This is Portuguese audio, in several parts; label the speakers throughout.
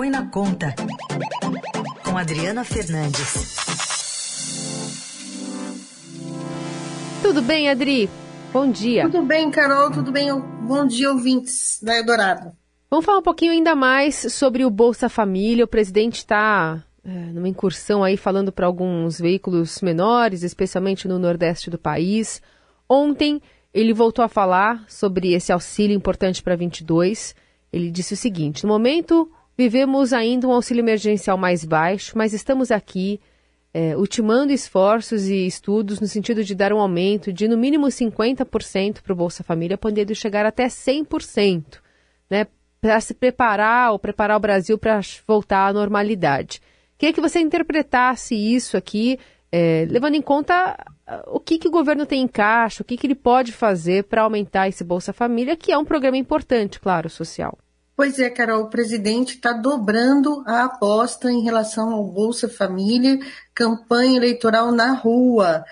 Speaker 1: Põe na Conta, com Adriana Fernandes.
Speaker 2: Tudo bem, Adri? Bom dia.
Speaker 3: Tudo bem, Carol, tudo bem? Bom dia, ouvintes da Eldorado.
Speaker 2: Vamos falar um pouquinho ainda mais sobre o Bolsa Família. O presidente está é, numa incursão aí falando para alguns veículos menores, especialmente no nordeste do país. Ontem ele voltou a falar sobre esse auxílio importante para 22. Ele disse o seguinte: no momento vivemos ainda um auxílio emergencial mais baixo, mas estamos aqui é, ultimando esforços e estudos no sentido de dar um aumento de no mínimo 50% para o Bolsa Família, podendo chegar até 100%, né, para se preparar ou preparar o Brasil para voltar à normalidade. Queria que você interpretasse isso aqui, é, levando em conta o que, que o governo tem em caixa, o que, que ele pode fazer para aumentar esse Bolsa Família, que é um programa importante, claro, social.
Speaker 3: Pois é, Carol, o presidente está dobrando a aposta em relação ao Bolsa Família, campanha eleitoral na rua.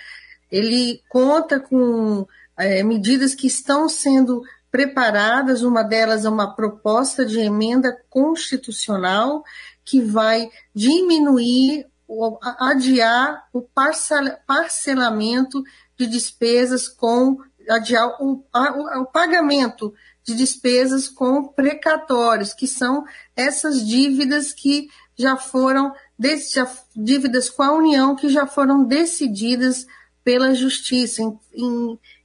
Speaker 3: Ele conta com é, medidas que estão sendo preparadas, uma delas é uma proposta de emenda constitucional que vai diminuir, adiar o parcelamento de despesas com adiar o, o, o pagamento de despesas com precatórios, que são essas dívidas que já foram, dívidas com a União que já foram decididas pela Justiça.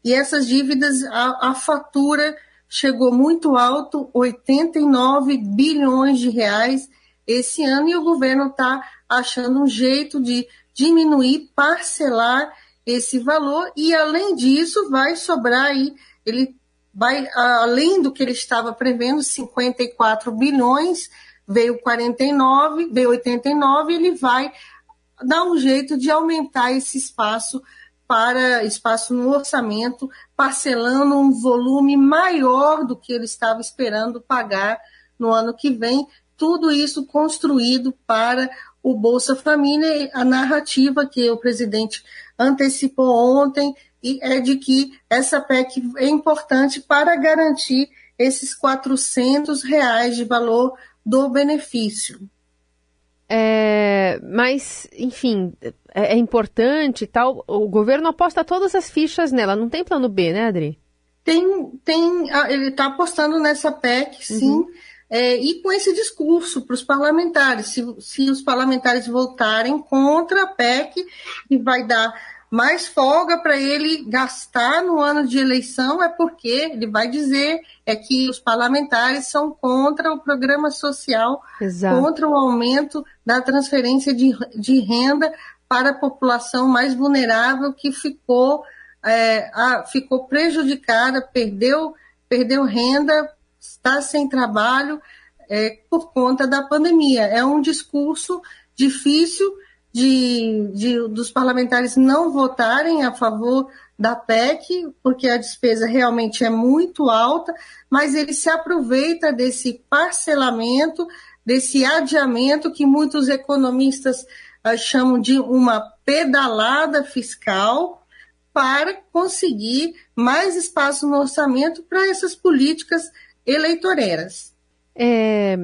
Speaker 3: E essas dívidas, a, a fatura chegou muito alto, 89 bilhões de reais esse ano, e o governo está achando um jeito de diminuir, parcelar esse valor, e além disso, vai sobrar aí, ele além do que ele estava prevendo, 54 bilhões, veio 49, veio 89, ele vai dar um jeito de aumentar esse espaço para espaço no orçamento, parcelando um volume maior do que ele estava esperando pagar no ano que vem. Tudo isso construído para o Bolsa Família, a narrativa que o presidente antecipou ontem é de que essa PEC é importante para garantir esses 400 reais de valor do benefício.
Speaker 2: É, mas, enfim, é, é importante tal. O governo aposta todas as fichas nela. Não tem plano B, né, Adri?
Speaker 3: Tem, tem. Ele está apostando nessa PEC, sim. Uhum. É, e com esse discurso para os parlamentares, se, se os parlamentares votarem contra a PEC, e vai dar mais folga para ele gastar no ano de eleição é porque ele vai dizer é que os parlamentares são contra o programa social, Exato. contra o aumento da transferência de, de renda para a população mais vulnerável que ficou, é, a, ficou prejudicada, perdeu, perdeu renda, está sem trabalho é, por conta da pandemia. É um discurso difícil de, de, dos parlamentares não votarem a favor da PEC, porque a despesa realmente é muito alta, mas ele se aproveita desse parcelamento, desse adiamento que muitos economistas uh, chamam de uma pedalada fiscal para conseguir mais espaço no orçamento para essas políticas eleitoreiras.
Speaker 2: É,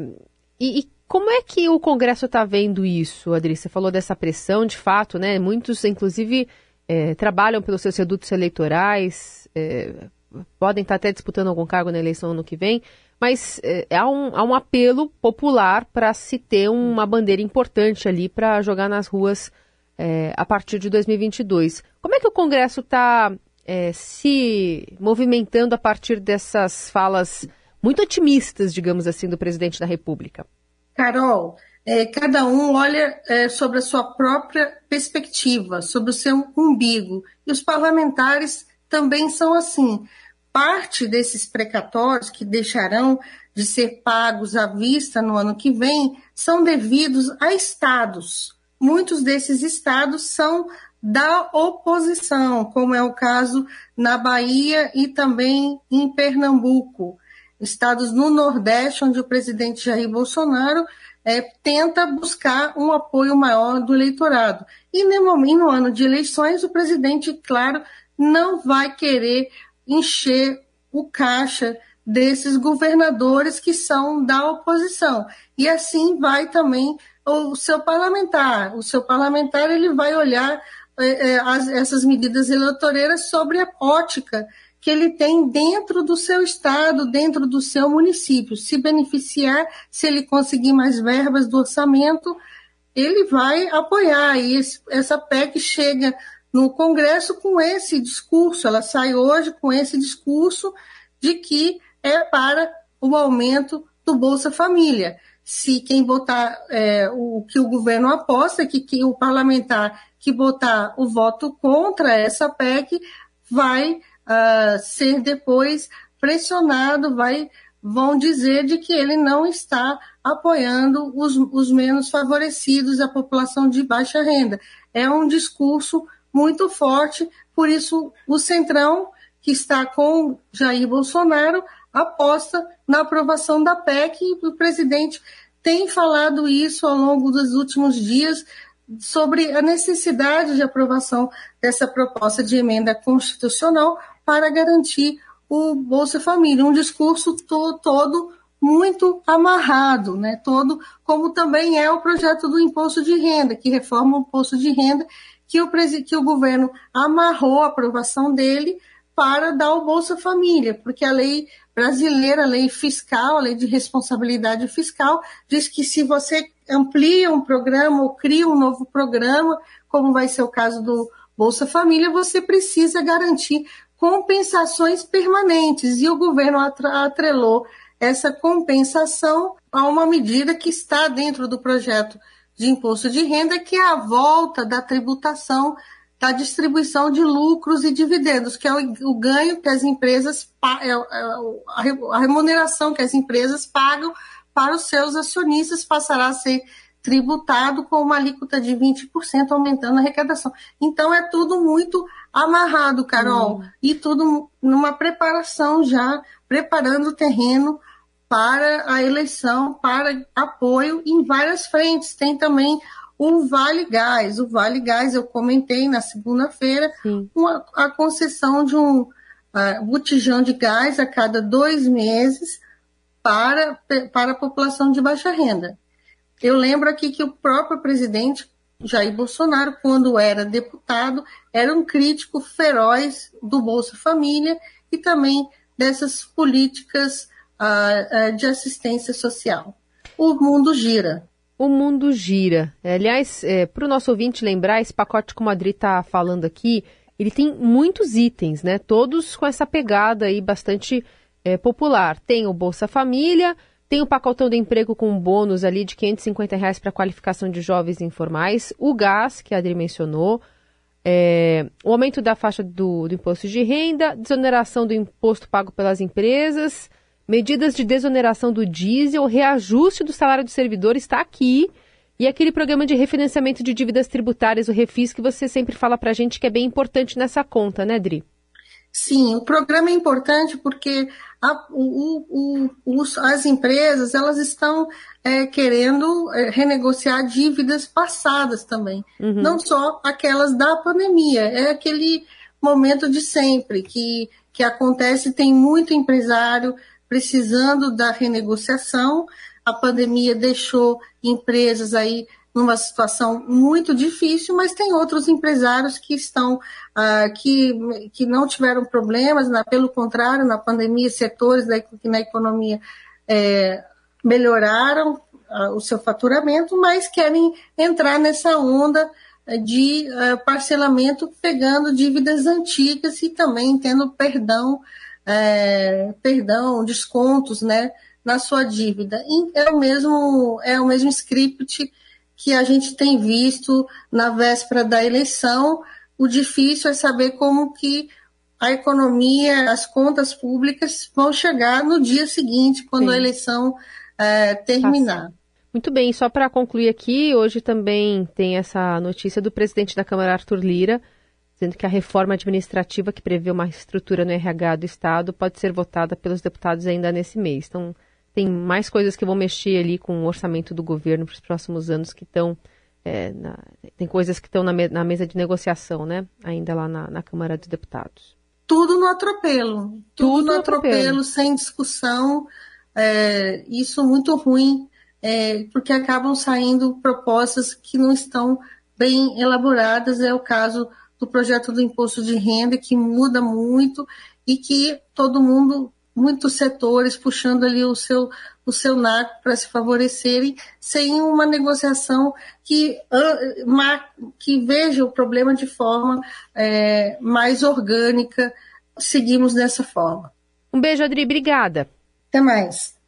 Speaker 2: e, e como é que o Congresso está vendo isso, Adri? Você falou dessa pressão, de fato, né? Muitos, inclusive, é, trabalham pelos seus redutos eleitorais, é, podem estar até disputando algum cargo na eleição ano que vem, mas é, há, um, há um apelo popular para se ter uma bandeira importante ali para jogar nas ruas é, a partir de 2022. Como é que o Congresso está é, se movimentando a partir dessas falas muito otimistas, digamos assim, do presidente da República?
Speaker 3: Carol, é, cada um olha é, sobre a sua própria perspectiva, sobre o seu umbigo. E os parlamentares também são assim. Parte desses precatórios que deixarão de ser pagos à vista no ano que vem são devidos a estados. Muitos desses estados são da oposição, como é o caso na Bahia e também em Pernambuco estados no Nordeste, onde o presidente Jair Bolsonaro é, tenta buscar um apoio maior do eleitorado. E no, no ano de eleições, o presidente, claro, não vai querer encher o caixa desses governadores que são da oposição. E assim vai também o seu parlamentar. O seu parlamentar ele vai olhar é, é, as, essas medidas eleitoreiras sobre a ótica que ele tem dentro do seu estado, dentro do seu município. Se beneficiar, se ele conseguir mais verbas do orçamento, ele vai apoiar. E esse, essa PEC chega no Congresso com esse discurso, ela sai hoje com esse discurso de que é para o aumento do Bolsa Família. Se quem votar é, o que o governo aposta, que, que o parlamentar que votar o voto contra essa PEC vai uh, ser depois pressionado, vai, vão dizer de que ele não está apoiando os, os menos favorecidos, a população de baixa renda. É um discurso muito forte, por isso o Centrão, que está com Jair Bolsonaro, aposta na aprovação da PEC e o presidente tem falado isso ao longo dos últimos dias sobre a necessidade de aprovação dessa proposta de emenda constitucional para garantir o Bolsa Família, um discurso to todo muito amarrado, né? Todo como também é o projeto do imposto de renda, que reforma o imposto de renda, que o, que o governo amarrou a aprovação dele para dar o Bolsa Família, porque a lei brasileira, a lei fiscal, a lei de responsabilidade fiscal, diz que se você amplia um programa ou cria um novo programa, como vai ser o caso do Bolsa Família, você precisa garantir compensações permanentes. E o governo atrelou essa compensação a uma medida que está dentro do projeto de imposto de renda, que é a volta da tributação da distribuição de lucros e dividendos, que é o, ganho que as empresas, é, é, a remuneração que as empresas pagam para os seus acionistas passará a ser tributado com uma alíquota de 20%, aumentando a arrecadação. Então é tudo muito amarrado, Carol, hum. e tudo numa preparação já, preparando o terreno para a eleição, para apoio em várias frentes. Tem também o Vale Gás. O Vale Gás, eu comentei na segunda-feira, a concessão de um uh, botijão de gás a cada dois meses para, para a população de baixa renda. Eu lembro aqui que o próprio presidente Jair Bolsonaro, quando era deputado, era um crítico feroz do Bolsa Família e também dessas políticas uh, de assistência social. O mundo gira
Speaker 2: o mundo gira. É, aliás, é, para o nosso ouvinte lembrar, esse pacote que o Madrid está falando aqui, ele tem muitos itens, né? Todos com essa pegada aí bastante é, popular. Tem o Bolsa Família, tem o pacotão de emprego com bônus ali de 550 reais para qualificação de jovens informais, o gás, que a Adri mencionou, é, o aumento da faixa do, do imposto de renda, desoneração do imposto pago pelas empresas, medidas de desoneração do diesel, reajuste do salário do servidor está aqui. E aquele programa de refinanciamento de dívidas tributárias, o Refis, que você sempre fala para a gente que é bem importante nessa conta, né, Dri?
Speaker 3: Sim, o programa é importante porque a, o, o, os, as empresas elas estão é, querendo é, renegociar dívidas passadas também, uhum. não só aquelas da pandemia. É aquele momento de sempre que, que acontece, tem muito empresário precisando da renegociação. A pandemia deixou empresas aí numa situação muito difícil, mas tem outros empresários que estão ah, que, que não tiveram problemas, na, pelo contrário, na pandemia, setores da, que na economia é, melhoraram ah, o seu faturamento, mas querem entrar nessa onda de ah, parcelamento, pegando dívidas antigas e também tendo perdão é, perdão, descontos, né, na sua dívida. E é o mesmo é o mesmo script que a gente tem visto na véspera da eleição. O difícil é saber como que a economia, as contas públicas vão chegar no dia seguinte, quando Sim. a eleição é, terminar.
Speaker 2: Muito bem, só para concluir aqui, hoje também tem essa notícia do presidente da Câmara, Arthur Lira, dizendo que a reforma administrativa que prevê uma estrutura no RH do Estado pode ser votada pelos deputados ainda nesse mês. Então, tem mais coisas que vão mexer ali com o orçamento do governo para os próximos anos que estão. É, tem coisas que estão na, me, na, mesa de negociação, né? Ainda lá na, na Câmara dos Deputados.
Speaker 3: tudo no atropelo. Tudo, tudo no atropelo, atropelo, sem discussão. É, isso muito ruim, é, porque acabam saindo propostas que não estão bem elaboradas. É o caso do projeto do imposto de renda, que muda muito e que todo mundo, muitos setores, puxando ali o seu, o seu naco para se favorecerem, sem uma negociação que, que veja o problema de forma é, mais orgânica. Seguimos dessa forma.
Speaker 2: Um beijo, Adri. Obrigada.
Speaker 3: Até mais.